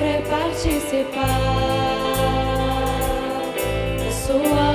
sofrer participar da sua